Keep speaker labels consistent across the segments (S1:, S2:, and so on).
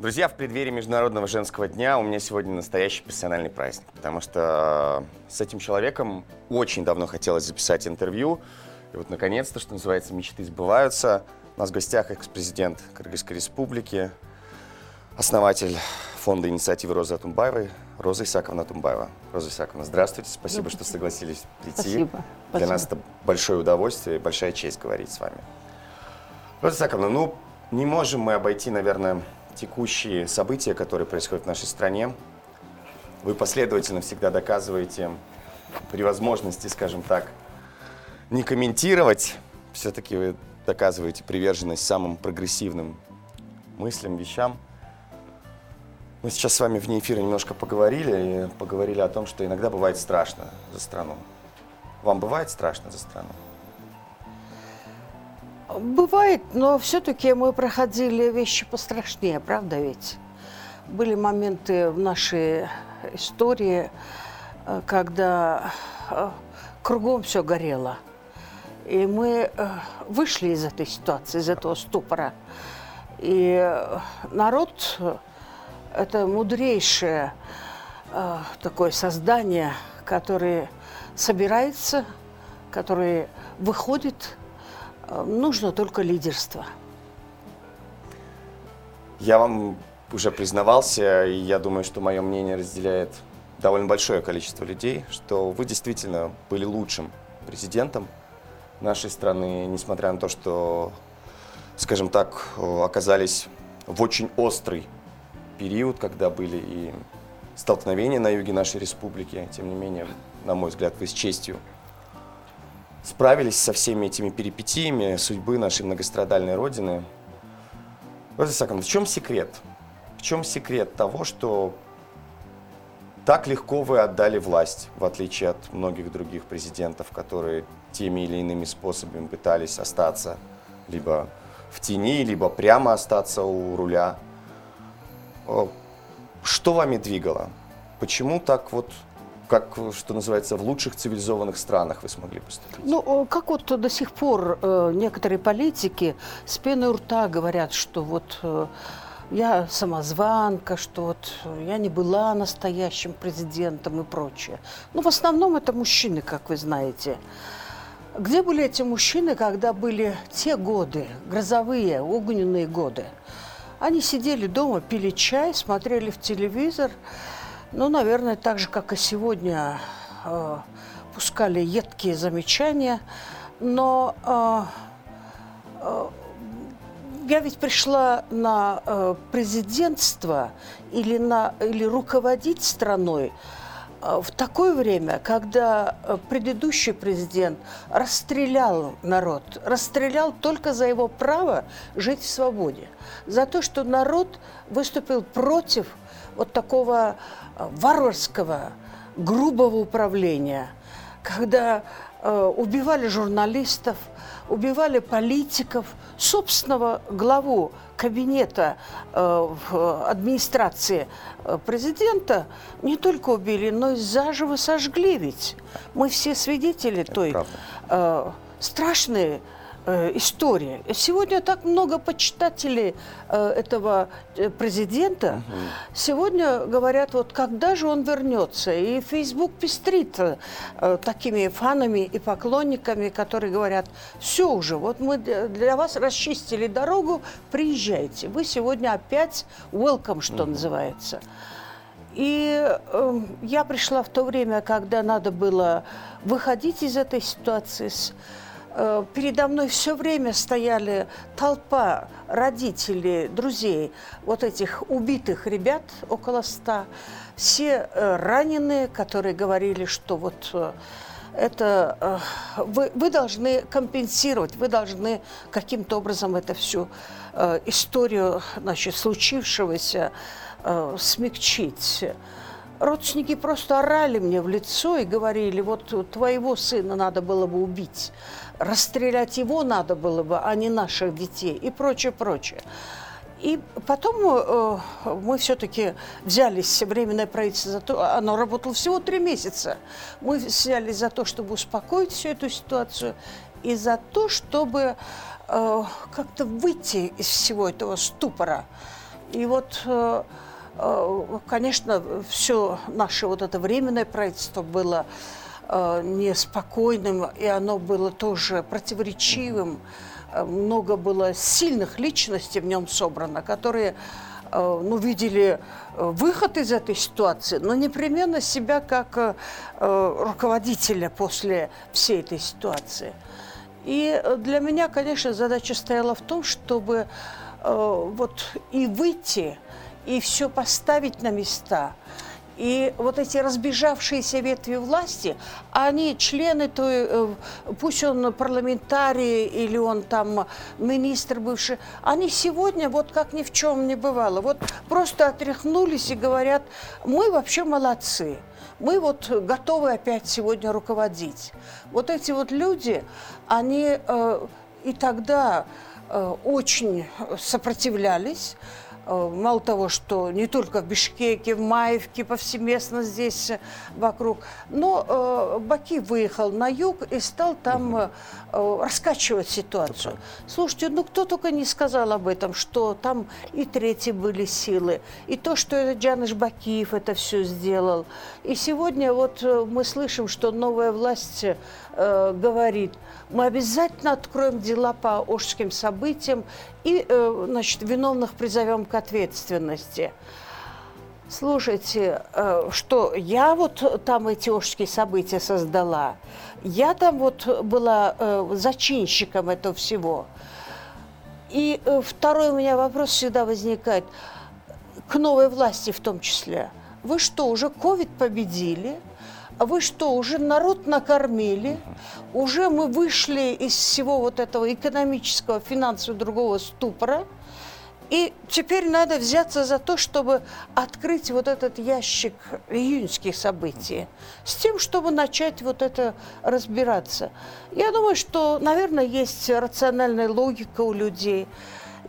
S1: Друзья, в преддверии Международного женского дня у меня сегодня настоящий профессиональный праздник, потому что э, с этим человеком очень давно хотелось записать интервью. И вот, наконец-то, что называется, мечты сбываются. У нас в гостях экс-президент Кыргызской республики, основатель фонда инициативы Розы Атумбаевой, Роза Исаковна Атумбаева. Роза Исаковна, здравствуйте, спасибо, что согласились прийти.
S2: Спасибо.
S1: Для
S2: Спасибо.
S1: нас это большое удовольствие и большая честь говорить с вами. Роза Исаковна, ну, не можем мы обойти, наверное, текущие события, которые происходят в нашей стране. Вы последовательно всегда доказываете при возможности, скажем так, не комментировать, все-таки вы доказываете приверженность самым прогрессивным мыслям, вещам. Мы сейчас с вами вне эфира немножко поговорили, и поговорили о том, что иногда бывает страшно за страну. Вам бывает страшно за страну?
S2: Бывает, но все-таки мы проходили вещи пострашнее, правда ведь? Были моменты в нашей истории, э, когда э, кругом все горело. И мы э, вышли из этой ситуации, из этого ступора. И народ это мудрейшее такое создание, которое собирается, которое выходит Нужно только лидерство.
S1: Я вам уже признавался, и я думаю, что мое мнение разделяет довольно большое количество людей, что вы действительно были лучшим президентом нашей страны, несмотря на то, что, скажем так, оказались в очень острый период, когда были и столкновения на юге нашей республики. Тем не менее, на мой взгляд, вы с честью справились со всеми этими перипетиями судьбы нашей многострадальной Родины. Роза Исааковна, в чем секрет? В чем секрет того, что так легко вы отдали власть, в отличие от многих других президентов, которые теми или иными способами пытались остаться либо в тени, либо прямо остаться у руля? О, Что вами двигало? Почему так вот, как, что называется, в лучших цивилизованных странах вы смогли поступить?
S2: Ну, э, как вот до сих пор э, некоторые политики с пеной у рта говорят, что вот э, я самозванка, что вот я не была настоящим президентом и прочее. Ну, в основном это мужчины, как вы знаете. Где были эти мужчины, когда были те годы, грозовые, огненные годы? Они сидели дома, пили чай, смотрели в телевизор, ну, наверное, так же, как и сегодня, э, пускали едкие замечания. Но э, э, я ведь пришла на э, президентство или, на, или руководить страной э, в такое время, когда э, предыдущий президент расстрелял народ, расстрелял только за его право жить в свободе, за то, что народ выступил против вот такого варварского, грубого управления, когда э, убивали журналистов, убивали политиков, собственного главу кабинета э, в администрации э, президента не только убили, но и заживо сожгли ведь. Мы все свидетели той
S1: правда.
S2: страшной э, истории. Сегодня так много почитателей э, этого э, президента. Сегодня говорят, вот когда же он вернется. И Facebook пестрит э, такими фанами и поклонниками, которые говорят, все уже, вот мы для вас расчистили дорогу, приезжайте. Вы сегодня опять welcome, что называется. И э, я пришла в то время, когда надо было выходить из этой ситуации. С, передо мной все время стояли толпа родителей, друзей вот этих убитых ребят, около ста. Все э, раненые, которые говорили, что вот э, это э, вы, вы должны компенсировать, вы должны каким-то образом это всю э, историю значит, случившегося э, смягчить. Родственники просто орали мне в лицо и говорили, вот твоего сына надо было бы убить, расстрелять его надо было бы, а не наших детей и прочее, прочее. И потом э, мы все-таки взялись, Временное правительство, за то, оно работало всего три месяца. Мы взялись за то, чтобы успокоить всю эту ситуацию и за то, чтобы э, как-то выйти из всего этого ступора. И вот, э, э, конечно, все наше вот это временное правительство было неспокойным, и оно было тоже противоречивым. Много было сильных личностей в нем собрано, которые ну, видели выход из этой ситуации, но непременно себя как руководителя после всей этой ситуации. И для меня, конечно, задача стояла в том, чтобы Э, вот и выйти, и все поставить на места. И вот эти разбежавшиеся ветви власти, они члены той, э, пусть он парламентарий или он там министр бывший, они сегодня вот как ни в чем не бывало, вот просто отряхнулись и говорят, мы вообще молодцы, мы вот готовы опять сегодня руководить. Вот эти вот люди, они э, и тогда Э, очень сопротивлялись. Э, мало того, что не только в Бишкеке, в Маевке, повсеместно здесь э, вокруг, но э, Баки выехал на юг и стал там э, раскачивать ситуацию. Слушайте, ну кто только не сказал об этом, что там и третьи были силы, и то, что это Джаныш Бакиев это все сделал. И сегодня вот мы слышим, что новая власть э, говорит – мы обязательно откроем дела по Ожским событиям и, э, значит, виновных призовем к ответственности. Слушайте, э, что я вот там эти Ожские события создала, я там вот была э, зачинщиком этого всего. И второй у меня вопрос всегда возникает, к новой власти в том числе. Вы что, уже ковид победили? вы что, уже народ накормили, уже мы вышли из всего вот этого экономического, финансового другого ступора, и теперь надо взяться за то, чтобы открыть вот этот ящик июньских событий, с тем, чтобы начать вот это разбираться. Я думаю, что, наверное, есть рациональная логика у людей,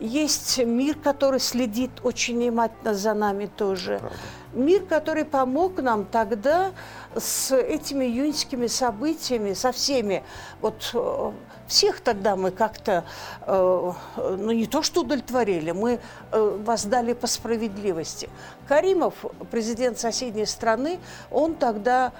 S2: есть мир, который следит очень внимательно за нами тоже. Правда. Мир, который помог нам тогда с этими июньскими событиями, со всеми, вот э, всех тогда мы как-то, э, ну не то что удовлетворили, мы э, воздали по справедливости. Каримов, президент соседней страны, он тогда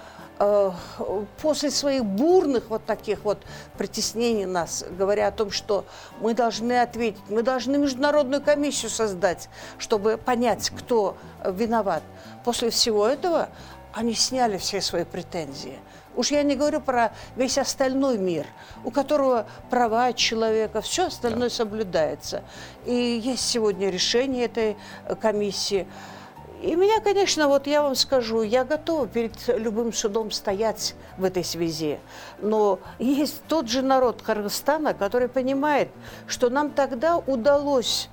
S2: после своих бурных вот таких вот притеснений нас, говоря о том, что мы должны ответить, мы должны международную комиссию создать, чтобы понять, кто виноват. После всего этого они сняли все свои претензии. Уж я не говорю про весь остальной мир, у которого права человека, все остальное да. соблюдается. И есть сегодня решение этой э, комиссии. И меня, конечно, вот я вам скажу, я готова перед любым судом стоять в этой связи. Но есть тот же народ Кыргызстана, который понимает, что нам тогда удалось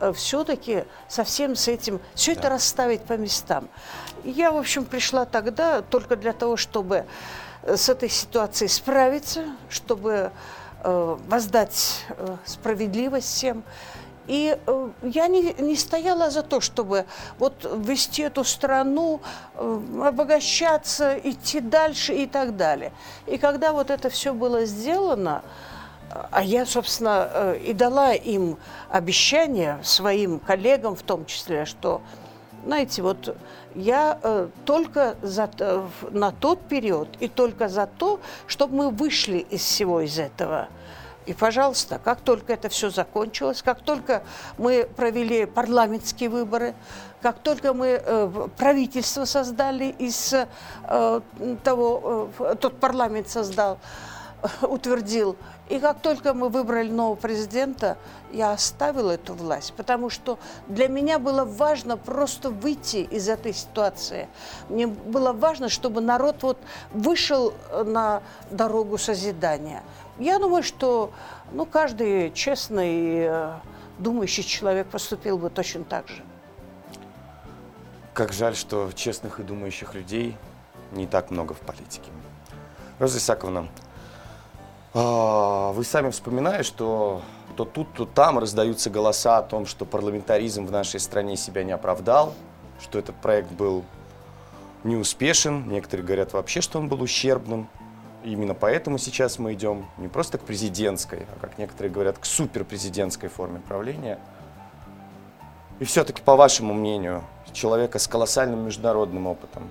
S2: Э, все-таки совсем с этим, все да. это расставить по местам. Я, в общем, пришла тогда только для того, чтобы э, с этой ситуацией справиться, чтобы э, воздать э, справедливость всем. И э, я не, не стояла за то, чтобы вот вести эту страну, э, обогащаться, идти дальше и так далее. И когда вот это все было сделано, а я, собственно, э, и дала им обещание, своим коллегам в том числе, что, знаете, вот я э, только за, на тот период и только за то, чтобы мы вышли из всего из этого. И, пожалуйста, как только это все закончилось, как только мы провели парламентские выборы, как только мы э, правительство создали из э, того, э, тот парламент создал, утвердил и как только мы выбрали нового президента, я оставила эту власть, потому что для меня было важно просто выйти из этой ситуации. Мне было важно, чтобы народ вот вышел на дорогу созидания. Я думаю, что ну, каждый честный, э, думающий человек поступил бы точно так же.
S1: Как жаль, что честных и думающих людей не так много в политике. Роза Исаковна, вы сами вспоминаете, что то тут, то там раздаются голоса о том, что парламентаризм в нашей стране себя не оправдал, что этот проект был неуспешен. Некоторые говорят вообще, что он был ущербным. Именно поэтому сейчас мы идем не просто к президентской, а, как некоторые говорят, к суперпрезидентской форме правления. И все-таки, по вашему мнению, человека с колоссальным международным опытом,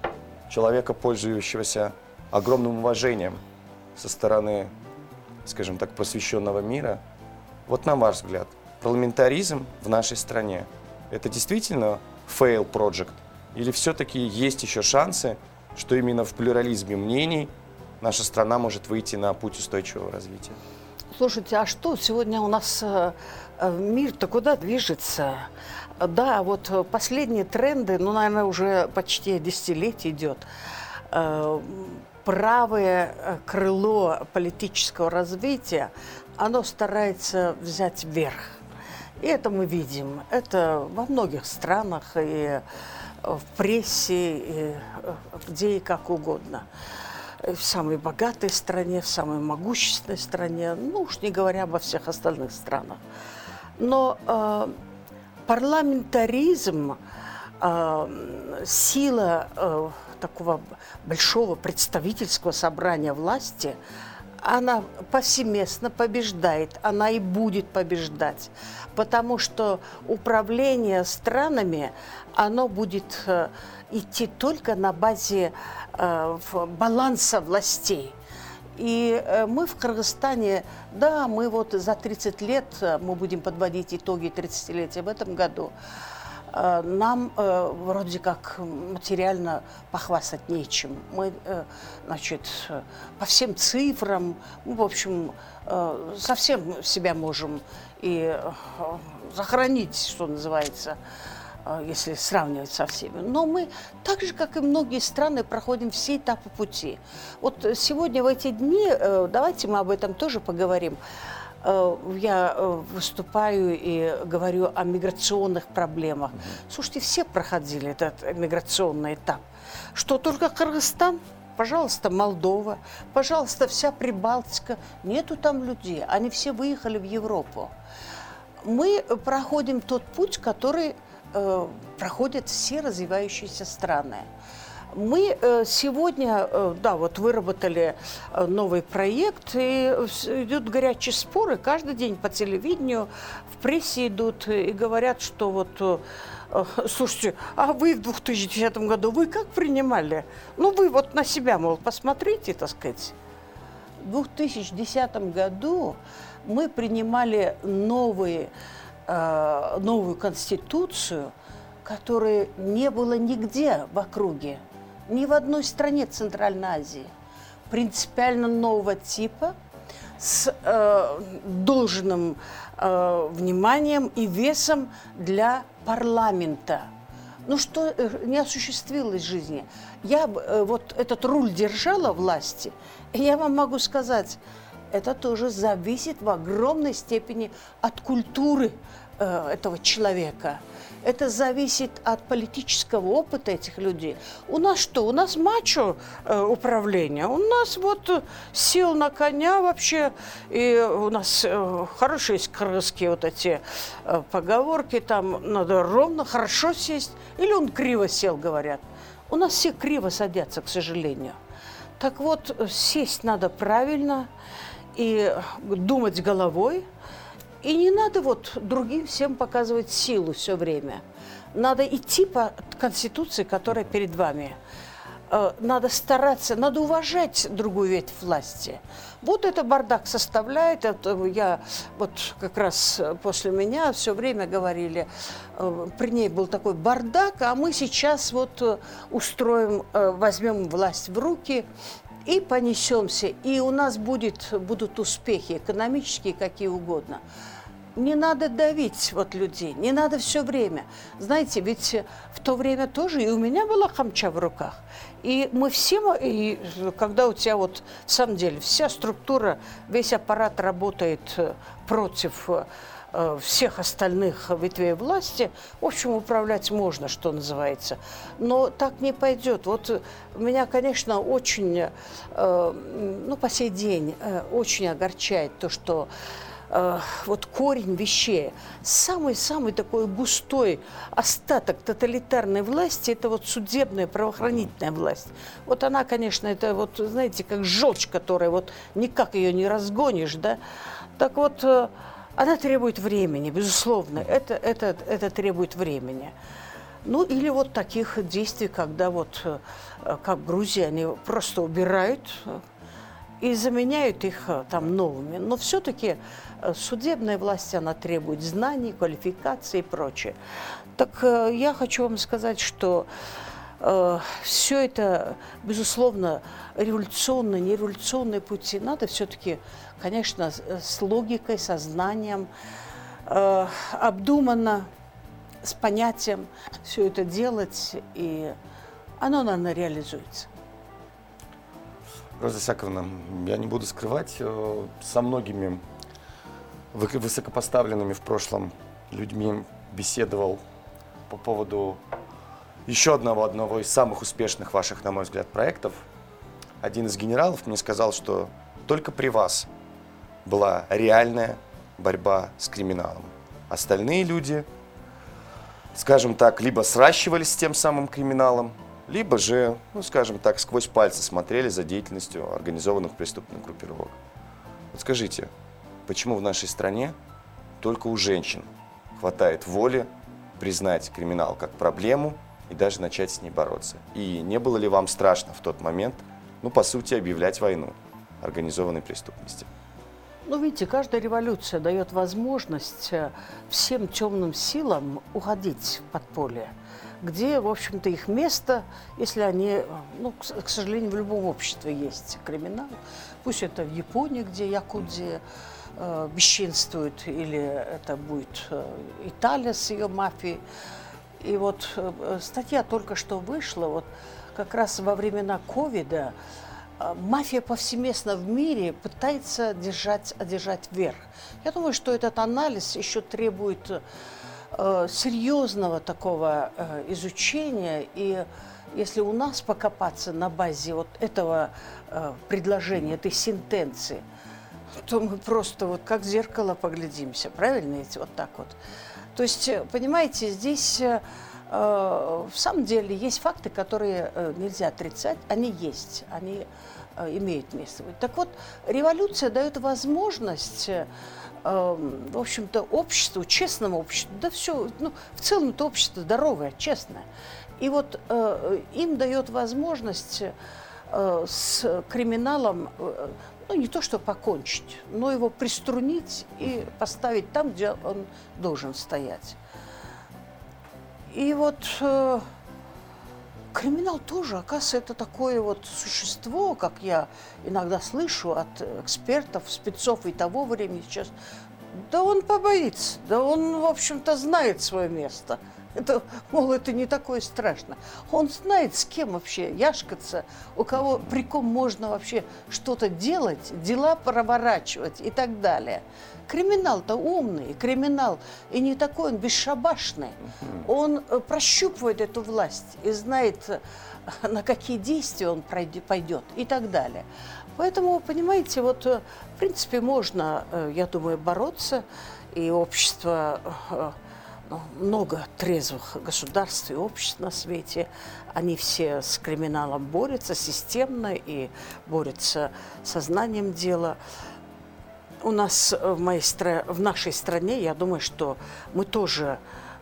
S1: человека, пользующегося огромным уважением со стороны, скажем так, просвещенного мира, вот на ваш взгляд, парламентаризм в нашей стране – это действительно fail project? Или все-таки есть еще шансы, что именно в плюрализме мнений наша страна может выйти на путь устойчивого развития?
S2: Слушайте, а что сегодня у нас э, э, мир-то куда движется? Да, вот последние тренды, ну, наверное, уже почти десятилетие идет. Э, правое крыло политического развития, оно старается взять верх. И это мы видим. Это во многих странах, и в прессе, и где и как угодно в самой богатой стране, в самой могущественной стране, ну уж не говоря обо всех остальных странах. Но э, парламентаризм, э, сила э, такого большого представительского собрания власти, она повсеместно побеждает, она и будет побеждать, потому что управление странами, оно будет э, идти только на базе э, баланса властей. И э, мы в Кыргызстане, да, мы вот за 30 лет, мы будем подводить итоги 30-летия в этом году, нам э, вроде как материально похвастать нечем. Мы, э, значит, по всем цифрам, мы, в общем, э, совсем себя можем и э, сохранить, что называется, если сравнивать со всеми. Но мы, так же, как и многие страны, проходим все этапы пути. Вот сегодня в эти дни, э, давайте мы об этом тоже поговорим, э, я э, выступаю и говорю о миграционных проблемах. Слушайте, все проходили этот миграционный этап. Что только Кыргызстан? Пожалуйста, Молдова, пожалуйста, вся Прибалтика. Нету там людей, они все выехали в Европу. Мы проходим тот путь, который э, проходят все развивающиеся страны. Мы э, сегодня, э, да, вот выработали э, новый проект, и идут горячие споры. Каждый день по телевидению, в прессе идут и говорят, что вот слушайте, а вы в 2010 году, вы как принимали? Ну, вы вот на себя, мол, посмотрите, так сказать. В 2010 году мы принимали новые Э, новую конституцию, которой не было нигде в округе, ни в одной стране Центральной Азии. Принципиально нового типа, с э, должным э, вниманием и весом для парламента. Ну что э, не осуществилось в жизни. Я э, вот этот руль держала власти, и я вам могу сказать, это тоже зависит в огромной степени от культуры этого человека. Это зависит от политического опыта этих людей. У нас что? У нас мачо э, управление. У нас вот э, сел на коня вообще, и у нас э, хорошие есть кыргызские вот эти э, поговорки, там надо ровно, хорошо сесть, или он криво сел, говорят. У нас все криво садятся, к сожалению. Так вот, сесть надо правильно, и думать головой. И не надо вот другим всем показывать силу все время. Надо идти по Конституции, которая перед вами. Э, надо стараться, надо уважать другую ветвь власти. Вот это бардак составляет. Это я вот как раз после меня все время говорили, э, при ней был такой бардак, а мы сейчас вот э, устроим, возьмем власть в руки и понесемся, и у нас будет, будут успехи экономические, какие угодно. Не надо давить вот людей, не надо все время. Знаете, ведь в то время тоже и у меня была хамча в руках. И мы все, и когда у тебя вот, в самом деле, вся структура, весь аппарат работает э, против э, всех остальных ветвей власти, в общем, управлять можно, что называется. Но так не пойдет. Вот меня, конечно, очень, э, ну, по сей день э, очень огорчает то, что вот корень вещей, самый-самый такой густой остаток тоталитарной власти, это вот судебная правоохранительная власть. Вот она, конечно, это вот, знаете, как желчь, которая вот никак ее не разгонишь, да. Так вот, она требует времени, безусловно. Это, это, это требует времени. Ну, или вот таких действий, когда вот, э, как в Грузии, они просто убирают э, и заменяют их э, там новыми. Но все-таки судебная власть, она требует знаний, квалификации и прочее. Так я хочу вам сказать, что э, все это, безусловно, революционные, нереволюционные пути. Надо все-таки, конечно, с логикой, со знанием, э, обдуманно с понятием все это делать, и оно, наверное, реализуется.
S1: Роза Сяковна, я не буду скрывать, э, со многими высокопоставленными в прошлом людьми беседовал по поводу еще одного, одного из самых успешных ваших, на мой взгляд, проектов. Один из генералов мне сказал, что только при вас была реальная борьба с криминалом. Остальные люди скажем так, либо сращивались с тем самым криминалом, либо же, ну, скажем так, сквозь пальцы смотрели за деятельностью организованных преступных группировок. Вот скажите, почему в нашей стране только у женщин хватает воли признать криминал как проблему и даже начать с ней бороться? И не было ли вам страшно в тот момент, ну, по сути, объявлять войну организованной преступности?
S2: Ну, видите, каждая революция дает возможность э, всем темным силам уходить в подполье, где, в общем-то, их место, если они, э, ну, к, сожалению, в любом обществе есть криминал, пусть это в Японии, где якудзия э, бесчинствует, или это будет э, Италия с ее мафией. И вот э, статья только что вышла, вот как раз во времена ковида, а, мафия повсеместно в мире пытается держать, одержать верх. Я думаю, что этот анализ еще требует э, серьезного такого э, изучения. И если у нас покопаться на базе вот этого э, предложения, этой сентенции, то мы просто вот как в зеркало поглядимся, правильно ведь вот так вот. То есть, понимаете, здесь в самом деле есть факты, которые нельзя отрицать, они есть, они имеет место быть. Так вот, революция дает возможность э, в общем-то, обществу, честному обществу, да все, ну, в целом это общество здоровое, честное. И вот э, им дает возможность э, с криминалом, э, ну, не то что покончить, но его приструнить и поставить там, где он должен стоять. И вот... Э, Криминал тоже, оказывается, это такое вот существо, как я иногда слышу от экспертов, спецов и того времени сейчас. Да он побоится, да он, в общем-то, знает свое место. Это, мол, это не такое страшно. Он знает, с кем вообще яшкаться, у кого, при ком можно вообще что-то делать, дела проворачивать и так далее. Криминал-то умный, криминал, и не такой, он бесшабашный. Он э, прощупывает эту власть и знает, э, на какие действия он пойдет и так далее. Поэтому, понимаете, вот, э, в принципе, можно, я думаю, бороться, и общество ну, много трезвых государств и обществ на свете. Они все с криминалом борются системно и борются сознанием дела у нас э, в, моей стра... в нашей стране, я думаю, что мы тоже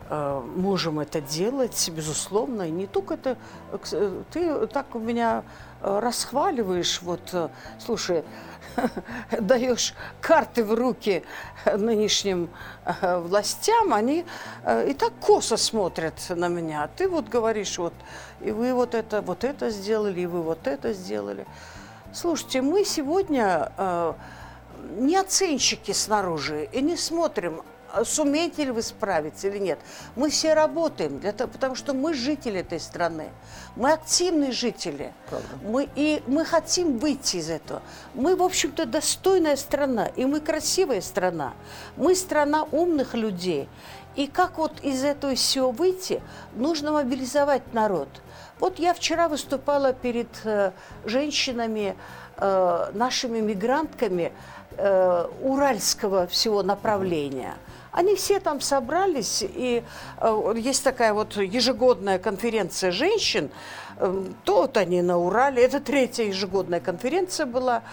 S2: э, можем это делать, безусловно. И не только это... Э, ты так у меня расхваливаешь, вот, слушай, даешь карты в руки нынешним властям, они и так косо смотрят на меня. А ты вот говоришь, вот, и вы вот это, вот это сделали, и вы вот это сделали. Слушайте, мы сегодня не оценщики снаружи и не смотрим, сумеете ли вы справиться или нет. Мы все работаем, для того, потому что мы жители этой страны. Мы активные жители. Мы, и мы хотим выйти из этого. Мы, в общем-то, достойная страна, и мы красивая страна. Мы страна умных людей. И как вот из этого всего выйти, нужно мобилизовать народ. Вот я вчера выступала перед э, женщинами, э, нашими мигрантками, Э, уральского всего направления. Они все там собрались, и э, есть такая вот ежегодная конференция женщин, то вот они на Урале, это третья ежегодная конференция была,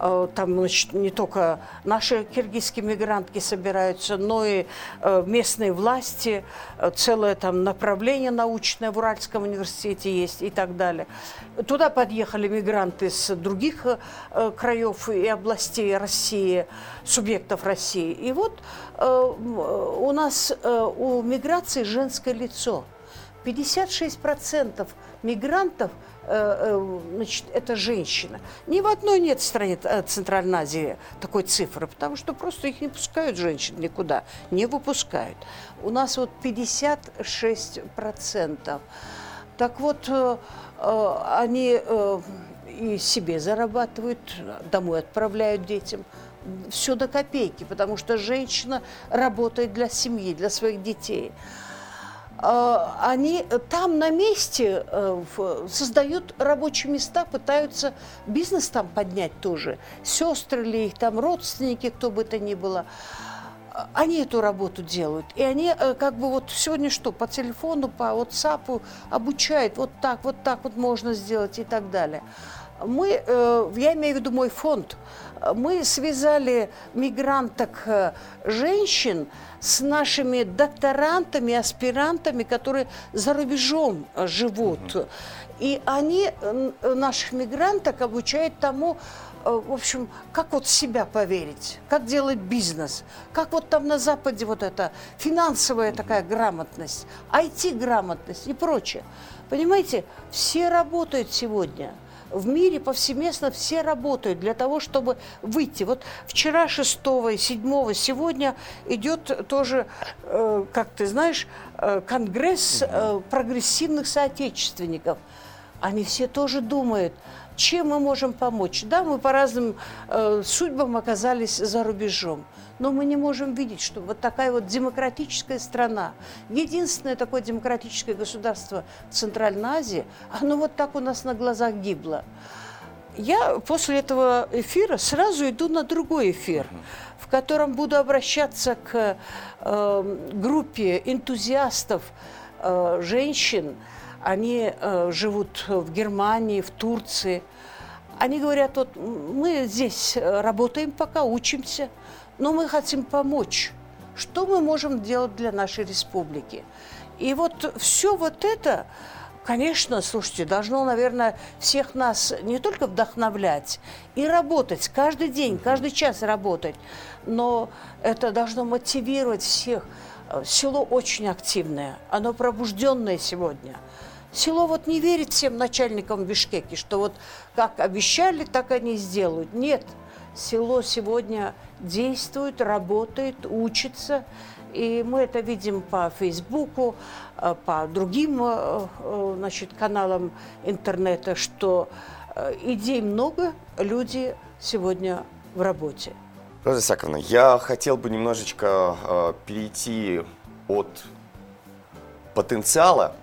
S2: Э, там значит, не только наши киргизские мигрантки собираются, но и э, местные власти, э, целое там направление научное в Уральском университете есть и так далее. Туда подъехали мигранты с других краев и областей России, субъектов России. И вот у нас у миграции женское лицо. 56% мигрантов – Э, э, значит, это женщина. Ни в одной нет стране э, Центральной Азии такой цифры, потому что просто их не пускают женщин никуда, не выпускают. У нас вот 56%. Так вот, они и себе зарабатывают, домой отправляют детям. Все до копейки, потому что женщина работает для семьи, для своих детей. А, они там на месте э, создают рабочие места, пытаются бизнес там поднять тоже. Сестры ли их там, родственники, кто бы это ни было. Они эту работу делают. И они э, как бы вот сегодня что, по телефону, по WhatsApp обучают, вот так, вот так вот можно сделать и так далее. Мы, э, я имею в виду мой фонд, мы связали мигранток женщин с нашими докторантами, аспирантами, которые за рубежом э, живут. Угу. И они э, наших мигранток обучают тому, э, в общем, как вот себя поверить, как делать бизнес, как вот там на Западе вот эта финансовая такая грамотность, IT-грамотность и прочее. Понимаете, все работают сегодня – в мире повсеместно все работают для того, чтобы выйти. Вот вчера 6 и 7 сегодня идет тоже, э, как ты знаешь, э, конгресс э, прогрессивных соотечественников. Они все тоже думают, чем мы можем помочь. Да, мы по разным судьбам оказались за рубежом но мы не можем видеть, что вот такая вот демократическая страна, единственное такое демократическое государство в Центральной Азии, оно вот так у нас на глазах гибло. Я после этого эфира сразу иду на другой эфир, в котором буду обращаться к э, группе энтузиастов, э, женщин. Они э, живут в Германии, в Турции. Они говорят, вот мы здесь работаем пока, учимся – но мы хотим помочь. Что мы можем делать для нашей республики? И вот все вот это, конечно, слушайте, должно, наверное, всех нас не только вдохновлять и работать, каждый день, каждый час работать, но это должно мотивировать всех. Село очень активное, оно пробужденное сегодня. Село вот не верит всем начальникам в Бишкеке, что вот как обещали, так они сделают. Нет – село сегодня действует, работает, учится. И мы это видим по Фейсбуку, э, по другим э, э, значит, каналам интернета, что идей много, люди сегодня в работе.
S1: Роза Исаковна, я хотел бы немножечко перейти от потенциала,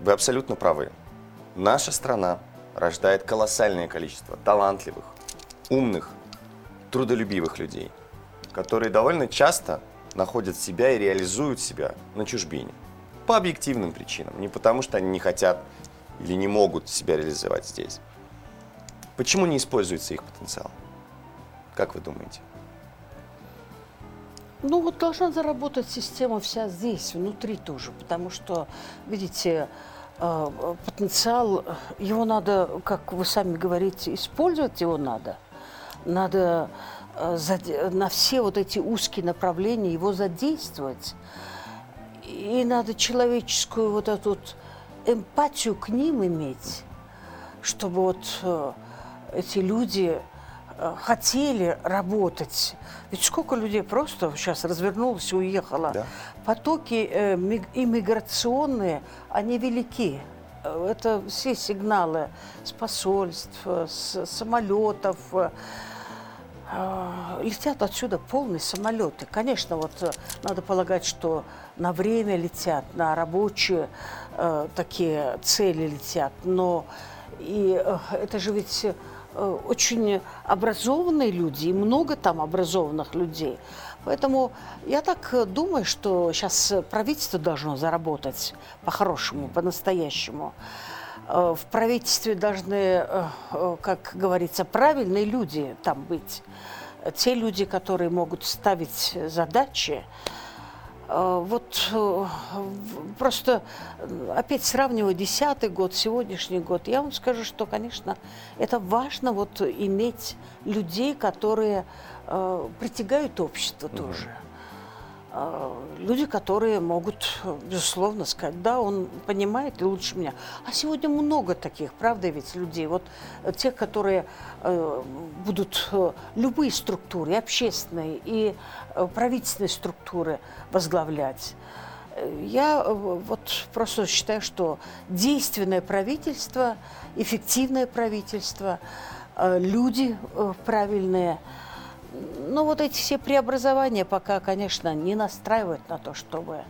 S1: вы абсолютно правы. Наша страна рождает колоссальное количество талантливых, умных, трудолюбивых людей, которые довольно часто находят себя и реализуют себя на чужбине. По объективным причинам. Не потому, что они не хотят или не могут себя реализовать здесь. Почему не используется их потенциал? Как вы думаете?
S2: Ну вот должна заработать система вся здесь, внутри тоже, потому что, видите, э, потенциал, его надо, как вы сами говорите, использовать его надо – надо э, на все вот эти узкие направления его задействовать. И надо человеческую вот эту вот эмпатию к ним иметь, чтобы вот э, эти люди э, хотели работать. Ведь сколько людей просто сейчас развернулось и уехало. Да. Потоки иммиграционные, они велики. Это все сигналы с посольств, с самолетов, летят отсюда полные самолеты. Конечно, вот э, надо полагать, что на время летят, на рабочие э, такие цели летят, но и э, это же ведь э, очень образованные люди, и много там образованных людей. Поэтому я так думаю, что сейчас правительство должно заработать по-хорошему, по-настоящему. Э, в правительстве должны, э, э, как говорится, правильные люди там быть. Те люди, которые могут ставить задачи. Вот просто опять сравнивая десятый год, сегодняшний год, я вам скажу, что, конечно, это важно вот иметь людей, которые притягают общество тоже. А, люди, которые могут, безусловно, сказать, да, он понимает и лучше меня. А сегодня много таких, правда ведь, людей. Вот тех, которые э, будут э, любые структуры, и общественные, и э, правительственные структуры возглавлять. Я вот просто считаю, что действенное правительство, эффективное правительство, люди правильные – ну, вот эти все преобразования пока, конечно, не настраивают на то, чтобы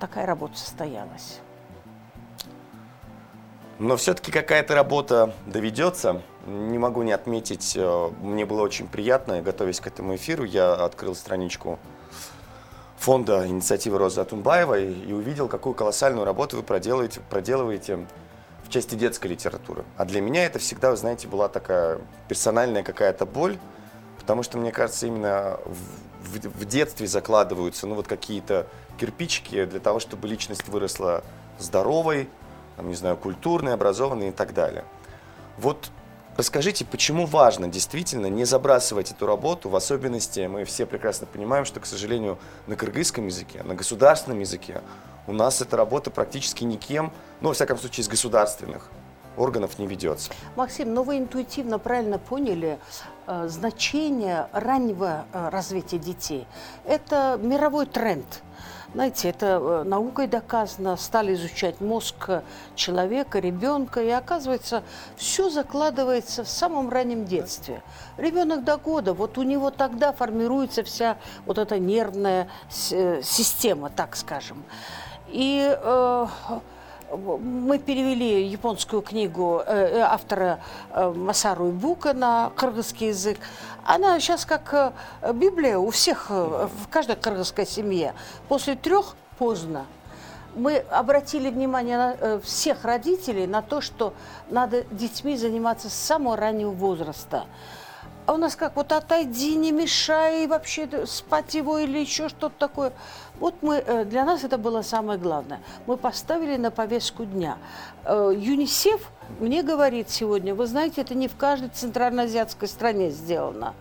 S2: такая работа состоялась.
S1: Но все-таки какая-то работа доведется. Не могу не отметить, э, мне было очень приятно, готовясь к этому эфиру, я открыл страничку фонда инициативы Розы Атунбаевой и увидел, какую колоссальную работу вы проделываете, проделываете в части детской литературы. А для меня это всегда, вы знаете, была такая персональная какая-то боль, Потому что, мне кажется, именно в, в, в детстве закладываются ну, вот какие-то кирпичики для того, чтобы личность выросла здоровой, там, не знаю, культурной, образованной и так далее. Вот расскажите, почему важно действительно не забрасывать эту работу, в особенности мы все прекрасно понимаем, что, к сожалению, на кыргызском языке, на государственном языке у нас эта работа практически никем, ну, во всяком случае, из государственных органов не ведется.
S2: Максим, но вы интуитивно правильно поняли э, значение раннего э, развития детей. Это мировой тренд. Знаете, это э, наукой доказано, стали изучать мозг человека, ребенка, и оказывается, все закладывается в самом раннем детстве. Ребенок до года, вот у него тогда формируется вся вот эта нервная э, система, так скажем. И э, мы перевели японскую книгу э, э, автора э, Масару Ибука на кыргызский язык. Она сейчас как Библия у всех, в каждой кыргызской семье. После трех поздно. Мы обратили внимание на всех родителей на то, что надо детьми заниматься с самого раннего возраста а у нас как, вот отойди, не мешай, вообще спать его или еще что-то такое. Вот мы, э, для нас это было самое главное. Мы поставили на повестку дня. Э, ЮНИСЕФ мне говорит сегодня, вы знаете, это не в каждой центральноазиатской стране сделано.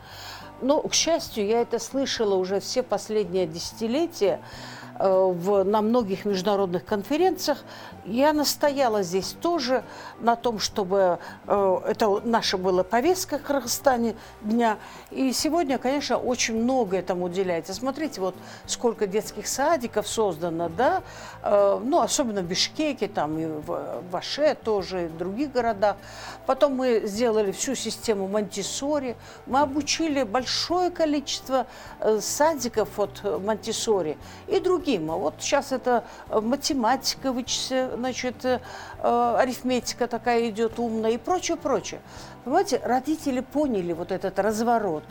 S2: Но, к счастью, я это слышала уже все последние десятилетия, Э, в, на многих международных конференциях. Я настояла здесь тоже на том, чтобы э, это наша была повестка в Кыргызстане дня. И сегодня, конечно, очень много этому уделяется. Смотрите, вот сколько детских садиков создано, да, э, ну, особенно в Бишкеке, там и в Ваше тоже, и в других городах. Потом мы сделали всю систему Монтисори. Мы обучили большое количество э, садиков от Монтисори и другим. А вот сейчас это э, математика, значит, э, арифметика такая идет умная и прочее, прочее. Понимаете, родители поняли вот этот разворот.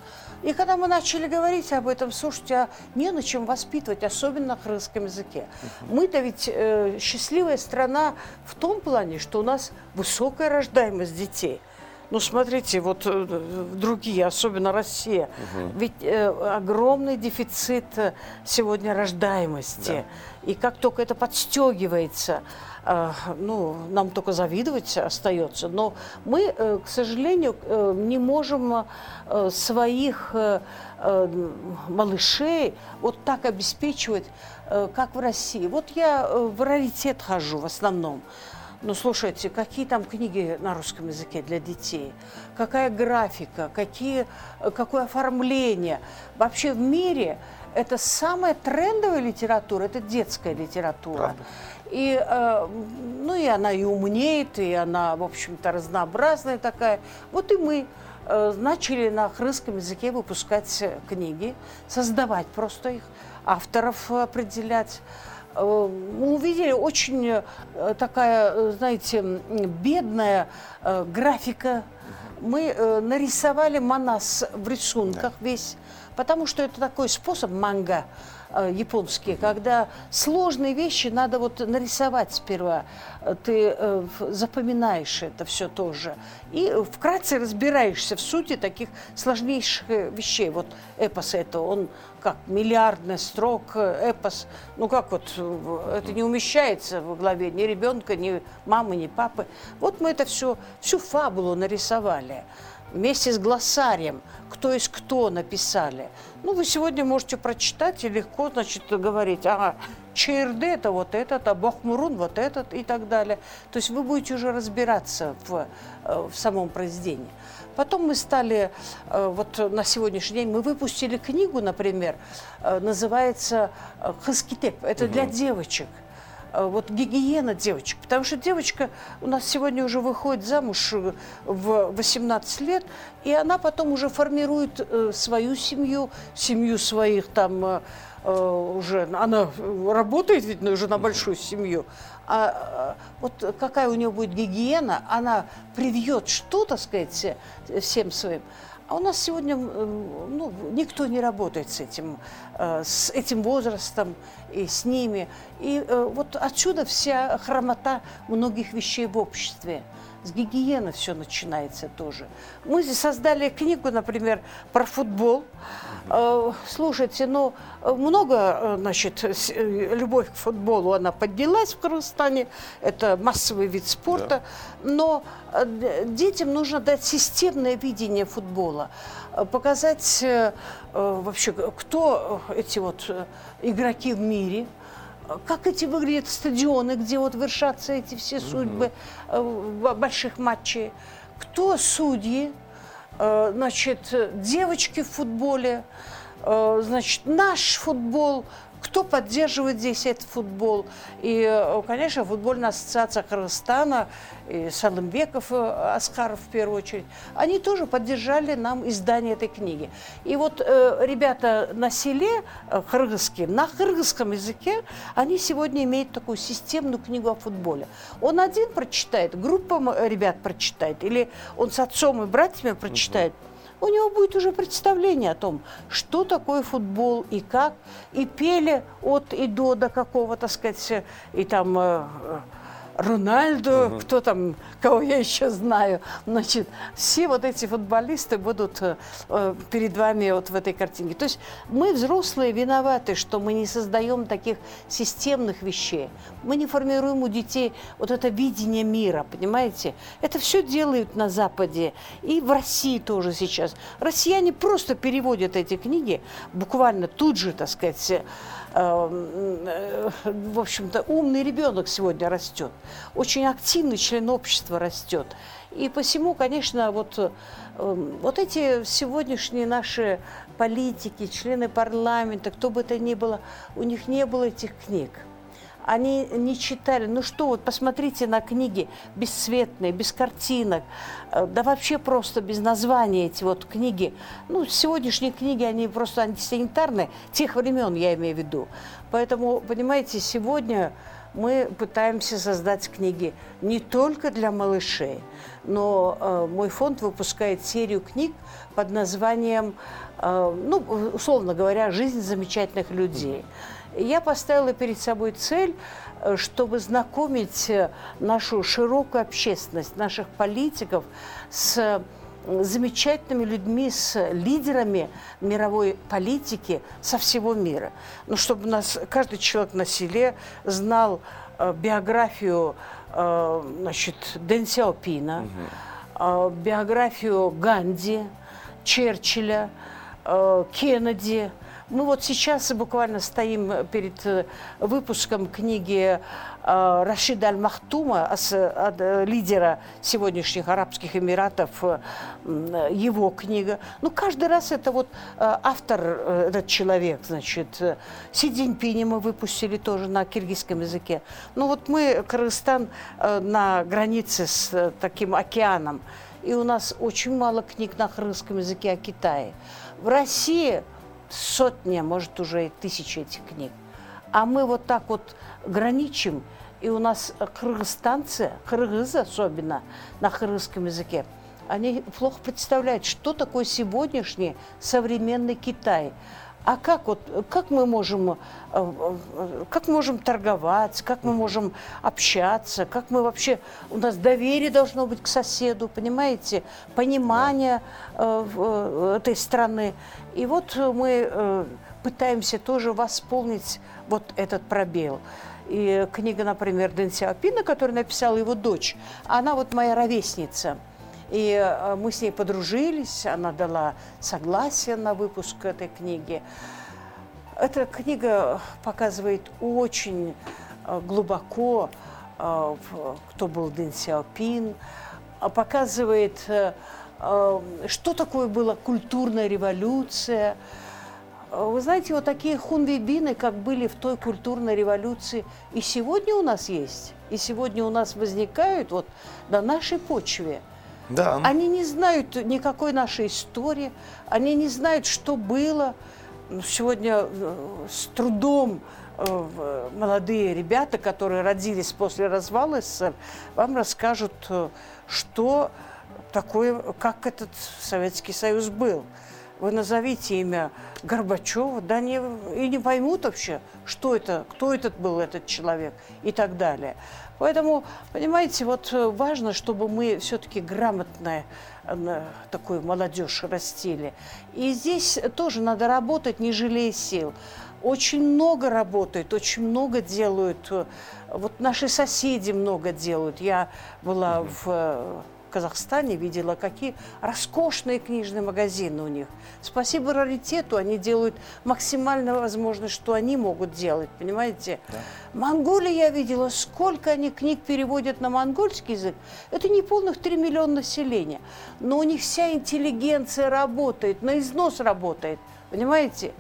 S2: И когда мы начали говорить об этом, слушайте, а не на чем воспитывать, особенно на русском языке. Мы-то ведь э, счастливая страна в том плане, что у нас высокая рождаемость детей. Ну, смотрите, вот э, другие, особенно Россия, угу. ведь э, огромный дефицит э, сегодня рождаемости. Да. И как только это подстегивается, э, ну, нам только завидовать остается. Но мы, э, к сожалению, э, не можем э, своих э, э, малышей вот так обеспечивать, э, как в России. Вот я в раритет хожу в основном. Ну, слушайте, какие там книги на русском языке для детей? Какая графика? Какие, какое оформление? Вообще в мире это самая трендовая литература, это детская литература. Правда. И, э, ну, и она и умнеет, и она, в общем-то, разнообразная такая. Вот и мы э, начали на русском языке выпускать книги, создавать просто их, авторов определять. Э, мы увидели очень э, такая, э, знаете, бедная графика. Мы нарисовали Манас в рисунках да. весь, Потому что это такой способ манга э, японский, когда сложные вещи надо вот нарисовать сперва. Ты э, запоминаешь это все тоже. И вкратце разбираешься в сути таких сложнейших вещей. Вот эпос это, он как миллиардный строк, эпос. Ну как вот, это не умещается в голове ни ребенка, ни мамы, ни папы. Вот мы это все, всю фабулу нарисовали вместе с глоссарием, кто есть кто написали. Ну, вы сегодня можете прочитать и легко, значит, говорить, ага, ЧРД это вот этот, а Бахмурун вот этот и так далее. То есть вы будете уже разбираться в, э, в самом произведении. Потом мы стали, э, вот на сегодняшний день, мы выпустили книгу, например, э, называется «Хаскитеп». Это угу. для девочек – вот гигиена девочек. Потому что девочка у нас сегодня уже выходит замуж э, в 18 лет, и она потом уже формирует э, свою семью, семью своих там уже, она работает ведь ну, уже на большую семью, а вот какая у нее будет гигиена, она привьет что, так сказать, всем своим. А у нас сегодня ну, никто не работает с этим, э, с этим возрастом и с ними. И э, вот отсюда вся хромота многих вещей в обществе. С гигиены все начинается тоже. Мы здесь создали книгу, например, про футбол. Э, слушайте, ну, много, значит, любовь к футболу, она поднялась в Кыргызстане. Это массовый вид спорта. Да. Но детям нужно дать системное видение футбола показать вообще, кто эти вот игроки в мире, как эти выглядят стадионы, где вот вершатся эти все судьбы угу. больших матчей, кто судьи, э, значит, девочки в футболе, э, значит, наш футбол, кто поддерживает здесь этот футбол. И, э, конечно, футбольная ассоциация Кыргызстана, и Салымбеков э, Аскаров в первую очередь, они тоже поддержали нам издание этой книги. И вот э, ребята на селе э, кыргызские, на кыргызском языке, они сегодня имеют такую системную книгу о футболе. Он один прочитает, группа ребят прочитает, или он с отцом и братьями прочитает. Угу у него будет уже представление о том, что такое футбол и как. И пели от и до до какого, так сказать, и там э, Рональдо, угу. кто там, кого я еще знаю. Значит, все вот эти футболисты будут э, перед вами вот в этой картинке. То есть мы, взрослые, виноваты, что мы не создаем таких системных вещей. Мы не формируем у детей вот это видение мира, понимаете? Это все делают на Западе и в России тоже сейчас. Россияне просто переводят эти книги буквально тут же, так сказать, в общем-то, умный ребенок сегодня растет, очень активный член общества растет. И посему, конечно, вот, эм, вот эти сегодняшние наши политики, члены парламента, кто бы это ни было, у них не было этих книг они не читали. Ну что, вот посмотрите на книги бесцветные, без картинок, э, да вообще просто без названия эти вот книги. Ну, сегодняшние книги, они просто антисанитарные, тех времен я имею в виду. Поэтому, понимаете, сегодня мы пытаемся создать книги не только для малышей, но э, мой фонд выпускает серию книг под названием, э, ну, условно говоря, «Жизнь замечательных людей». Я поставила перед собой цель, э, чтобы знакомить э, нашу широкую общественность, наших политиков с замечательными людьми, с лидерами мировой политики со всего мира. Но чтобы нас, каждый человек на селе знал э, биографию э, значит, Дэн Сяопина, угу. э, биографию Ганди, Черчилля, э, Кеннеди – мы вот сейчас буквально стоим перед э, выпуском книги Рашида Аль-Махтума, э, лидера сегодняшних Арабских Эмиратов, его книга. Ну, каждый раз это вот автор, этот человек, значит, Си Цзиньпиня мы выпустили тоже на киргизском языке. Ну, вот мы, Кыргызстан, на границе с таким океаном, и у нас очень мало книг на кыргызском языке о Китае. В России сотня, может, уже и тысячи этих книг. А мы вот так вот граничим, и у нас кыргызстанцы, кыргызы особенно, на кыргызском языке, они плохо представляют, что такое сегодняшний современный Китай. А как вот, как мы можем, э, э, как можем торговать, как мы можем общаться, как мы вообще, у нас доверие должно быть к соседу, понимаете, понимание э, этой страны. И вот мы пытаемся тоже восполнить вот этот пробел. И книга, например, Дэн Сяопина, которую написала его дочь, она вот моя ровесница – и э, мы с ней подружились, она дала согласие на выпуск этой книги. Эта книга показывает очень э, глубоко, э, кто был Дэн Сяопин, показывает, что такое была культурная революция. Вы знаете, вот такие хунвейбины, как были в той культурной революции, и сегодня у нас есть, и сегодня у нас возникают вот на нашей почве – да. Они не знают никакой нашей истории, они не знают, что было. Сегодня э, с трудом э, молодые ребята, которые родились после развала СССР, вам расскажут, э, что такое, как этот Советский Союз был. Вы назовите имя Горбачева, да не, и не поймут вообще, что это, кто этот был этот человек и так далее. Поэтому, понимаете, вот э, важно, чтобы мы все-таки грамотно э, такую молодежь растили. И здесь тоже надо работать, не жалея сил. Очень много работают, очень много делают. Э, вот наши соседи много делают. Я была в в Казахстане видела, какие роскошные книжные магазины у них. Спасибо раритету, они делают максимально возможно, что они могут делать, понимаете? Да. Монголии я видела, сколько они книг переводят на монгольский язык. Это не полных 3 миллиона населения, но у них вся интеллигенция работает, на износ работает, понимаете?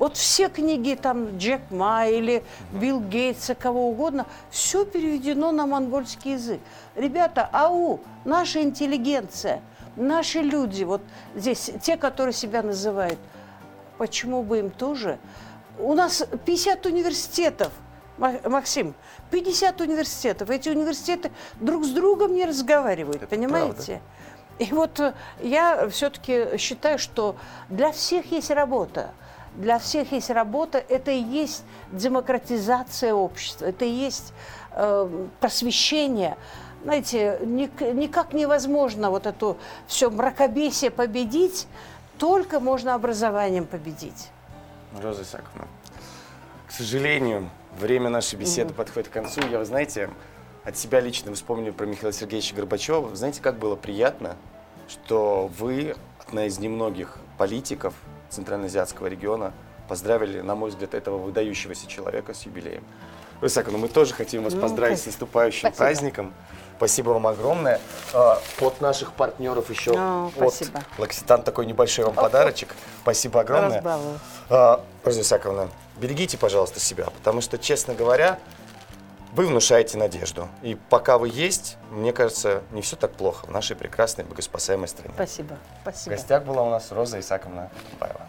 S2: Вот все книги там Джек Ма или Билл Гейтса, кого угодно, все переведено на монгольский язык. Ребята, ау, наша интеллигенция, наши люди, вот здесь, те, которые себя называют, почему бы им тоже? У нас 50 университетов, Максим, 50 университетов. Эти университеты друг с другом не разговаривают, Это понимаете? Правда. И вот э, я все-таки считаю, что для всех есть работа для всех есть работа, это и есть демократизация общества, это и есть э, просвещение. Знаете, ник, никак невозможно вот эту все мракобесие победить, только можно образованием победить.
S1: Роза Исаковна, к сожалению, время нашей беседы mm-hmm. подходит к концу. Я, вы знаете, от себя лично вспомнил про Михаила Сергеевича Горбачева. Знаете, как было приятно, что вы одна из немногих политиков, Центральноазиатского региона поздравили, на мой взгляд, этого выдающегося человека с юбилеем. Высоко, но мы тоже хотим вас ну, поздравить спасибо. с наступающим спасибо. праздником. Спасибо вам огромное. А, от наших партнеров еще О, от спасибо. Лакситан такой небольшой вам подарочек. Спасибо огромное. А, Роза Исаковна, берегите, пожалуйста, себя, потому что, честно говоря, вы внушаете надежду. И пока вы есть, мне кажется, не все так плохо в нашей прекрасной богоспасаемой стране.
S2: Спасибо. Спасибо.
S1: В гостях была у нас Роза Исаковна Баева.